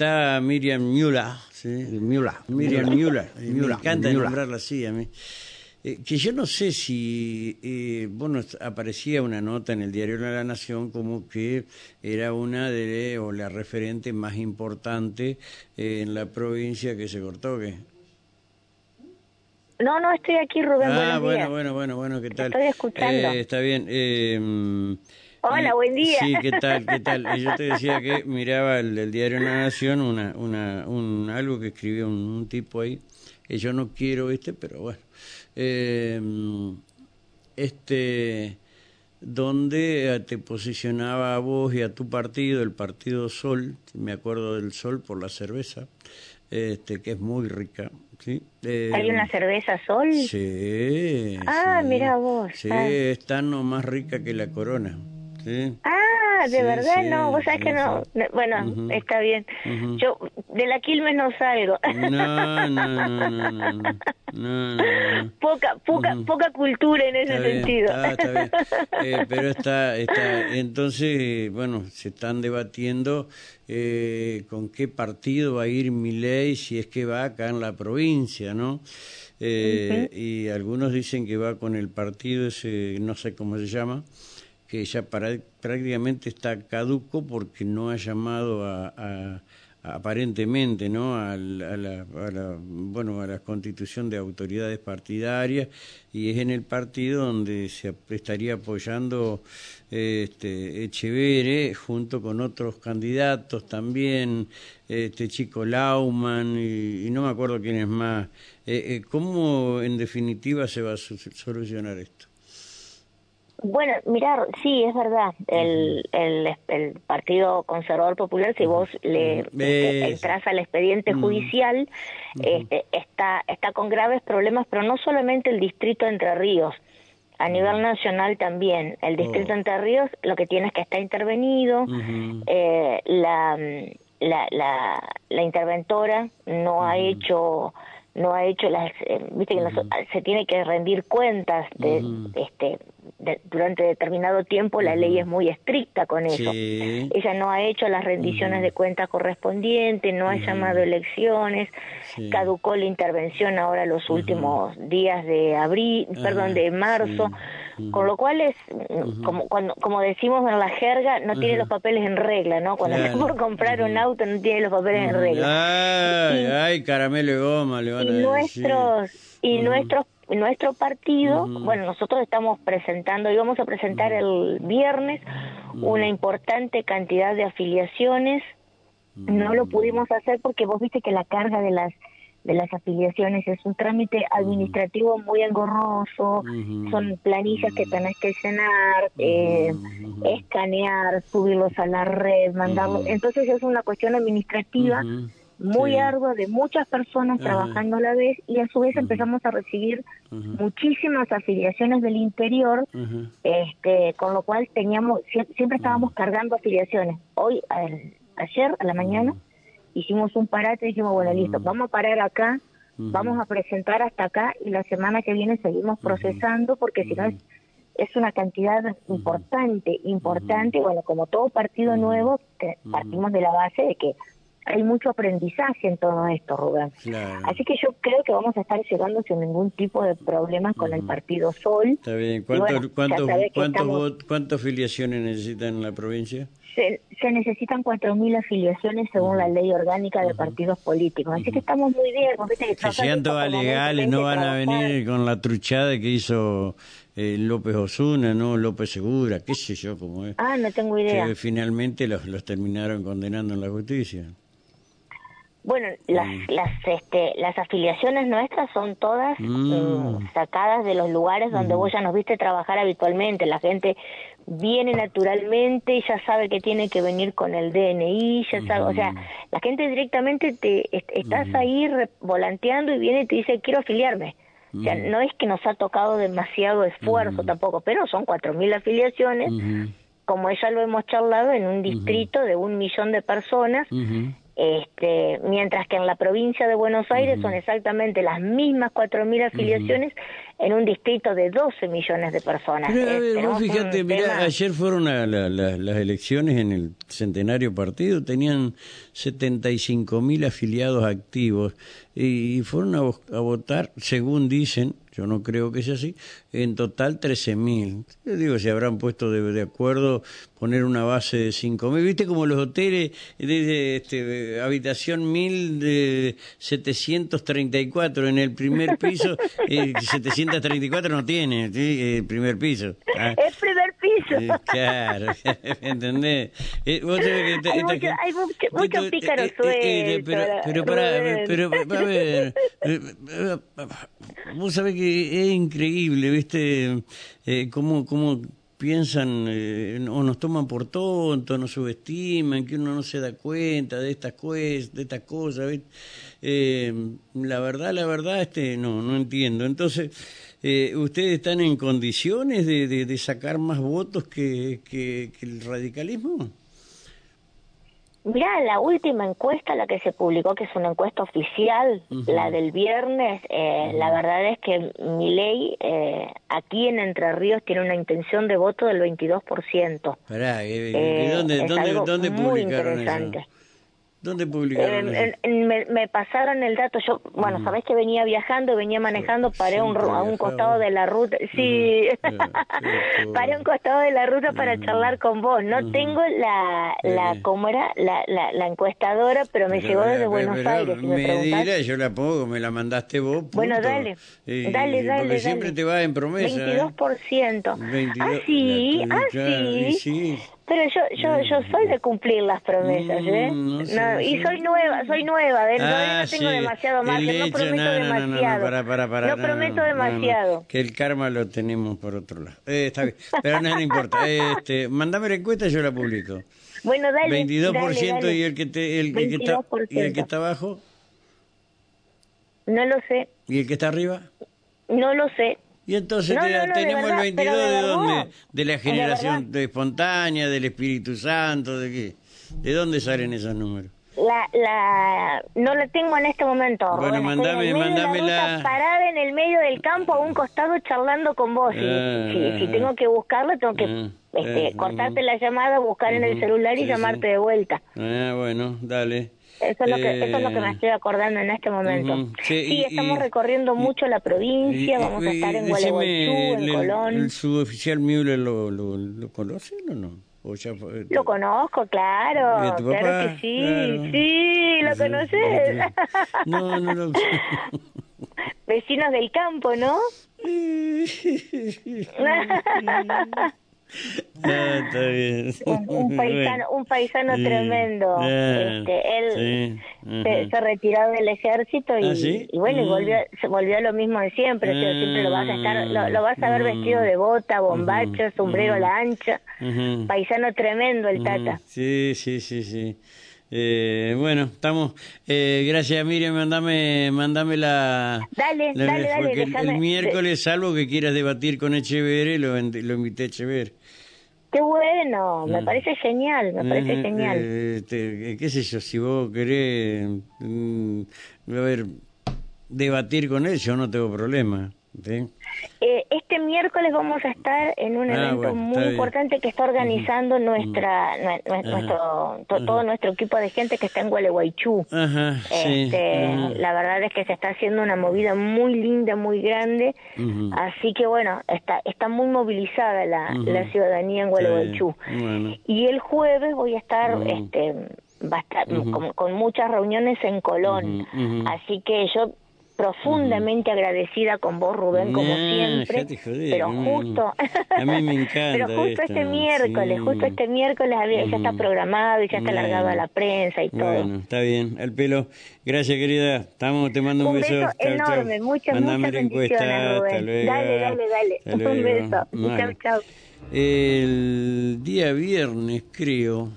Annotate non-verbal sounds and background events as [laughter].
está Miriam Müller, ¿sí? Müller. Miriam Müller, me Müller, encanta Müller. nombrarla así a mí. Eh, que yo no sé si, eh, bueno, aparecía una nota en el diario de la Nación como que era una de, o la referente más importante eh, en la provincia que se cortó, ¿qué? No, no, estoy aquí, Rubén. Ah, buenos bueno, días. bueno, bueno, bueno, ¿qué tal? Estoy escuchando. Eh, está bien. Hola, buen día. Sí, ¿qué tal? ¿Qué tal? Y yo te [laughs] decía que miraba el, el diario La Nación, una, una, un, algo que escribió un, un tipo ahí, que yo no quiero este, pero bueno. Eh, este donde te posicionaba a vos y a tu partido, el partido Sol, me acuerdo del Sol por la cerveza, este que es muy rica, ¿sí? Eh, ¿Hay una cerveza sol? Sí. Ah, sí. mira vos. Sí, Ah. es tan o más rica que la corona. Sí. Ah, de verdad no, vos sabés que no. bueno, está bien. Yo de la Quilmes no salgo. No, no, no, no. Poca, poca, poca cultura en ese sentido. Ah, está bien. [laughs] Eh, pero está, está, entonces, bueno, se están debatiendo eh, con qué partido va a ir Milei si es que va acá en la provincia, ¿no? Eh, y algunos dicen que va con el partido ese, no sé cómo se llama que ya prácticamente está caduco porque no ha llamado a, a- aparentemente no Al- a, la, a la- bueno a la constitución de autoridades partidarias y es en el partido donde se estaría apoyando este Echeverre junto con otros candidatos también este chico Lauman y, y no me acuerdo quién es más. Eh, eh, cómo en definitiva se va a solucionar esto Bueno, mirar, sí, es verdad. El, el, el Partido Conservador Popular, si vos le este, entras al expediente judicial, este, está, está con graves problemas, pero no solamente el distrito de Entre Ríos, a nivel nacional también. El distrito Oh. de Entre Ríos lo que tiene es que está intervenido, eh, la, la, la, la interventora no ha hecho no ha hecho las eh, viste que se tiene que rendir cuentas de, este de- durante determinado tiempo la ley es muy estricta con eso. Sí. ella no ha hecho las rendiciones de cuentas correspondientes no ha llamado elecciones Sí. caducó la intervención ahora los últimos días de abril perdón de marzo con lo cual es como cuando como decimos en la jerga no tiene los papeles en regla no cuando Claro. [laughs] por comprar un auto no tiene los papeles en regla. Ay, Y- ay, caramelo y goma le van y decir. nuestros y nuestros nuestro partido bueno nosotros estamos presentando y vamos a presentar el viernes una importante cantidad de afiliaciones. No lo pudimos hacer porque vos viste que la carga de las de las afiliaciones es un trámite administrativo muy engorroso son planillas que tenés que llenar eh, escanear subirlos a la red mandarlos entonces es una cuestión administrativa muy Sí. ardua de muchas personas trabajando a la vez y a su vez empezamos a recibir muchísimas afiliaciones del interior este con lo cual teníamos sie- siempre estábamos cargando afiliaciones. Hoy al- ayer a la mañana hicimos un parate y dijimos bueno listo vamos a parar acá vamos a presentar hasta acá y la semana que viene seguimos procesando porque si no es es una cantidad importante, importante, bueno, como todo partido nuevo, partimos de la base de que hay mucho aprendizaje en todo esto, Rubén. Claro. Así que yo creo que vamos a estar llegando sin ningún tipo de problemas con el partido Sol. Está bien. ¿Cuántos, bueno, estamos- vot- ¿Cuántas afiliaciones necesitan en la provincia? Se, se necesitan 4.000 afiliaciones según la ley orgánica de partidos políticos. Así que estamos muy bien. que Si sean todas legales, no van a venir con la truchada que hizo eh, López Osuna, ¿no? López Segura, qué sé yo cómo es. Ah, no tengo idea. Que finalmente los, los terminaron condenando en la justicia. Bueno, las, las, este, las afiliaciones nuestras son todas Mm. mm, sacadas de los lugares donde vos ya nos viste trabajar habitualmente. La gente viene naturalmente y ya sabe que tiene que venir con el DNI, ya sabe, o sea, la gente directamente te est- estás ahí re- volanteando y viene y te dice quiero afiliarme. O sea, no es que nos ha tocado demasiado esfuerzo tampoco, pero son cuatro mil afiliaciones Ujú, como ya lo hemos charlado, en un distrito de un millón de personas. Este, mientras que en la provincia de Buenos Aires son exactamente las mismas 4.000 afiliaciones en un distrito de 12 millones de personas. Pero, fíjate, ayer fueron las elecciones en el centenario partido, tenían 75.000 afiliados activos y fueron a votar, según dicen, yo no creo que sea así, en total 13.000. Yo digo, se habrán puesto de, acuerdo poner una base de 5.000. ¿Viste como los hoteles, de, este, habitación 1.000 de 734 en el primer piso, [laughs] eh, 734 no tiene, ¿sí? el primer piso. ¿ah? Eh, [laughs] claro, [laughs] ¿entendés? Eh, vos que hay, mucho, hay mucho, pícaro eh, pero, pero, para, pero, a ver, vos sabés que es increíble, ¿viste? Eh, cómo, cómo piensan eh, o nos toman por tontos, nos subestiman, que uno no se da cuenta de estas, de estas cosas. Eh, la verdad, la verdad, este, no, no entiendo. Entonces, eh, ¿ustedes están en condiciones de, de, sacar más votos que, que el radicalismo? Mira, la última encuesta, la que se publicó, que es una encuesta oficial, la del viernes, eh, la verdad es que mi ley eh, aquí en Entre Ríos tiene una intención de voto del 22%. Pará, ¿y eh, dónde, dónde, dónde publicaron eso? ¿Dónde publicaron me, pasaron el dato. Yo, bueno, sabés que venía viajando, venía manejando, paré a un costado de la ruta. Sí, [laughs] paré a un costado de la ruta para charlar con vos. No tengo la, la ¿cómo era? La, la, encuestadora, pero me llegó desde Buenos Aires. me, diré, yo la pongo, me la mandaste vos. Bueno, dale. dale, dale. Porque siempre te va en promesa. 22%. ¿eh? ah, sí, ah, sí. Pero yo, yo, yo soy de cumplir las promesas, ¿eh? Mm, no, y soy nueva, soy nueva, ¿eh? no, tengo demasiado margen, no prometo demasiado. No, prometo demasiado. que el karma lo tenemos por otro lado. Eh, está bien, pero no, importa. [laughs] Este, mandame la encuesta y yo la publico. Bueno, dale. 22% y el que te, el, que está y el que está abajo? No lo sé. ¿Y el que está arriba? No lo sé. Y entonces tenemos el 22 de, dónde? De la generación de espontánea, del Espíritu Santo, de qué? ¿De dónde salen esos números? La, la, no lo tengo en este momento. Bueno, mandame, mandame la, Parada en el medio del campo a un costado charlando con vos. si, si, ah, tengo que buscarlo, tengo que ah, este, ah, cortarte la llamada, buscar en el celular y llamarte de vuelta. Ah, bueno, dale. Eso es, lo que, eso es lo que me eh, estoy acordando en este momento. Sí, estamos recorriendo mucho la provincia, vamos a estar en Gualeguaychú, en Colón. ¿El suboficial Müller lo, lo, lo conocen o no? ¿O ya Lo conozco, claro, claro que sí, sí, lo conoces. [laughs] No, no lo Vecinos del campo, ¿no? [laughs] Ah, está bien. Un, paisano, un paisano tremendo. este, él se, retiró del ejército y, ¿Ah, y bueno, y mm. volvió, se volvió a lo mismo de siempre. siempre lo vas a estar, lo, vas a ver vestido de bota, bombacho, sombrero a la ancha. Paisano tremendo el Tata. Sí, sí, sí, sí. Eh, bueno, estamos. Eh, gracias, Miriam. Mandame, mandame la. Dale, dale, dale. El, miércoles, salvo que quieras debatir con Echeverre, lo, lo invité a Echeverre. Qué bueno, me ah. parece genial, me parece genial. Este, qué sé yo, si vos querés, mm, a ver, debatir con él, yo no tengo problema. Eh, este miércoles vamos a estar en un ah, evento muy importante que está organizando nuestra, nuestro, todo nuestro equipo de gente que está en Gualeguaychú. este, La verdad es que se está haciendo una movida muy linda, muy grande, así que bueno, está, está muy movilizada la, la ciudadanía en Gualeguaychú. Y el jueves voy a estar, este, va a estar con, con, muchas reuniones en Colón, así que yo profundamente agradecida con vos, Rubén, como siempre. pero justo, a mí me [laughs] encanta. pero justo este miércoles, justo este miércoles ya está programado y ya está alargado a la prensa y todo. Bueno, está bien. Al pelo, gracias querida. Estamos, te mando un, beso. beso enorme, muchas, muchas bendiciones, Rubén. Dale, dale, dale. Un beso. Chao, chao. El día viernes, creo,